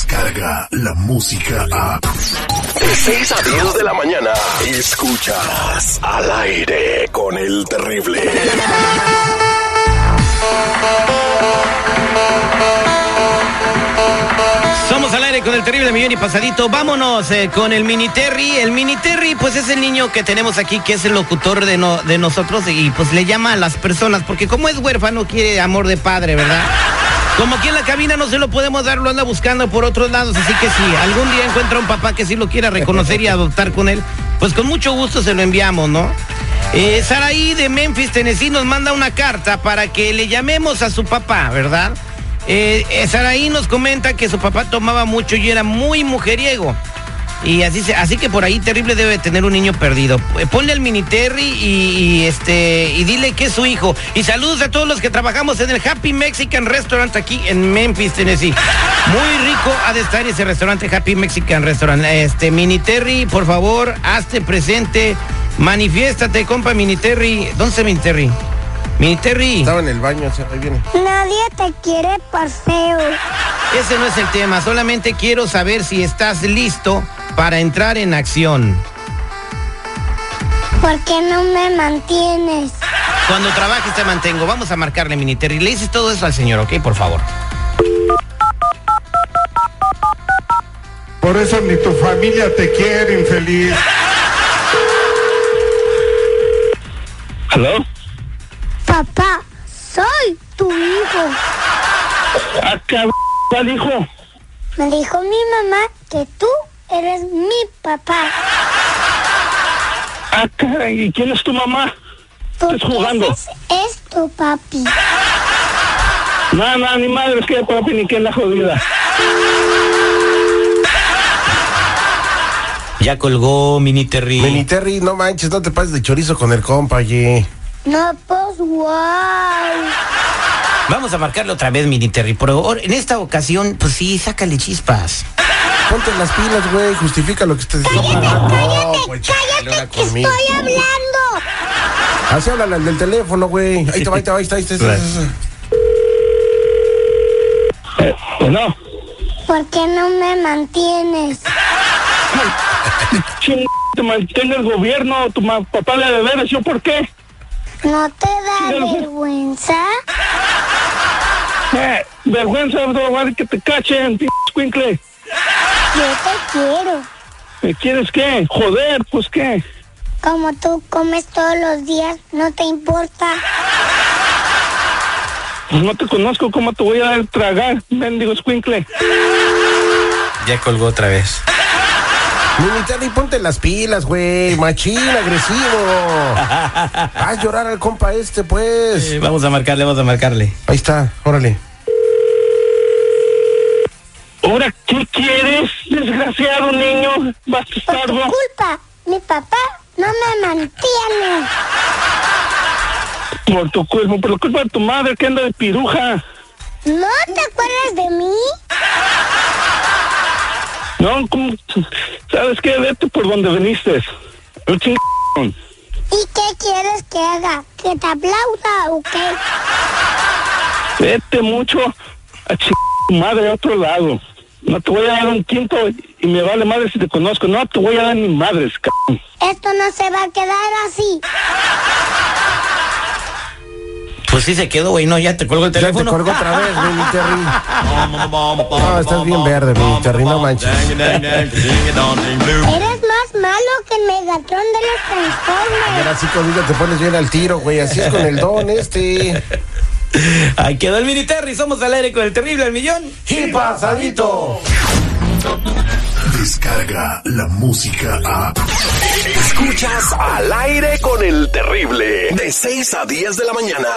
Descarga la música a. De 6 a 10 de la mañana. Escuchas al aire con el terrible. Somos al aire con el terrible millón y pasadito. Vámonos eh, con el mini Terry. El mini Terry, pues es el niño que tenemos aquí, que es el locutor de, no- de nosotros y pues le llama a las personas, porque como es huérfano, quiere amor de padre, ¿verdad? Como aquí en la cabina no se lo podemos dar, lo anda buscando por otros lados, así que si algún día encuentra un papá que sí lo quiera reconocer y adoptar con él, pues con mucho gusto se lo enviamos, ¿no? Eh, Saraí de Memphis, Tennessee nos manda una carta para que le llamemos a su papá, ¿verdad? Eh, eh, Saraí nos comenta que su papá tomaba mucho y era muy mujeriego. Y así, se- así que por ahí terrible debe tener un niño perdido. Eh, Ponle al mini Terry y, y, este y dile que es su hijo. Y saludos a todos los que trabajamos en el Happy Mexican Restaurant aquí en Memphis, Tennessee. Muy rico ha de estar ese restaurante Happy Mexican Restaurant. Este mini Terry, por favor, hazte presente. Manifiéstate, compa mini Terry. ¿Dónde está mini Terry? Mini Terry. Estaba en el baño, ahí viene. Nadie te quiere por feo. Ese no es el tema, solamente quiero saber si estás listo para entrar en acción. ¿Por qué no me mantienes? Cuando trabajes te mantengo. Vamos a marcarle, Mini Terry. Le dices todo eso al señor, ¿ok? Por favor. Por eso ni tu familia te quiere, infeliz. ¿Aló? Papá, soy tu hijo. Ah, cabrón, ¿cuál hijo? Me dijo mi mamá que tú eres mi papá. Ah, caray, ¿y quién es tu mamá? Estás jugando. ese es tu papi. No, no, ni madre, es que papi ni que la jodida. Ya colgó, Mini Terry. Mini Terry, no manches, no te pases de chorizo con el compa, oye. No, pues wow. Vamos a marcarle otra vez, Mini Terry. Pero en esta ocasión, pues sí, sácale chispas. Ponte las pilas, güey, justifica lo que te Cállate, cállate, pues, chale, cállate ahora que estoy hablando. Así habla al del teléfono, güey. Ahí te va, ahí te va, ahí está, ahí está. ahí está, ahí está. Eh, no, ¿Por qué no me mantienes? te mantenga el gobierno, tu papá le deberes, ¿yo por qué? ¿No te da vergüenza? Eh, vergüenza, que te cachen, p***. Yo te quiero. ¿Me quieres qué? Joder, pues qué. Como tú comes todos los días, ¿no te importa? Pues no te conozco, ¿cómo te voy a dar tragar, mendigo escuincle? Ya colgó otra vez. Mini Terry, ponte las pilas, güey. Machín, agresivo. Haz llorar al compa este, pues. Eh, vamos a marcarle, vamos a marcarle. Ahí está, órale. ¿Ahora qué quieres, desgraciado niño? Por tu Bastardo. culpa, mi papá no me mantiene. Por tu culpa, por la culpa de tu madre que anda de piruja. ¿No te acuerdas de mí? No, ¿cómo? ¿sabes qué? Vete por donde viniste. Un ching- ¿Y qué quieres que haga? ¿Que te aplauda o qué? Vete mucho a ching tu madre a otro lado. No te voy a dar un quinto y me vale madre si te conozco. No te voy a dar ni madres, cabrón. Esto no se va a quedar así. Pues sí se quedó, güey. No, ya te colgó el Ya te teléfono. colgó otra vez, Mini Terry. No, estás bien verde, Mini Terry, no manches. Eres más malo que el Megatron de los Transformers. Ahora sí conmigo te pones bien al tiro, güey. Así es con el don este. Ahí quedó el Mini Terry. Somos al aire con el terrible al millón. ¡Y pasadito! Descarga la música a. Escuchas al aire con el terrible. De 6 a 10 de la mañana.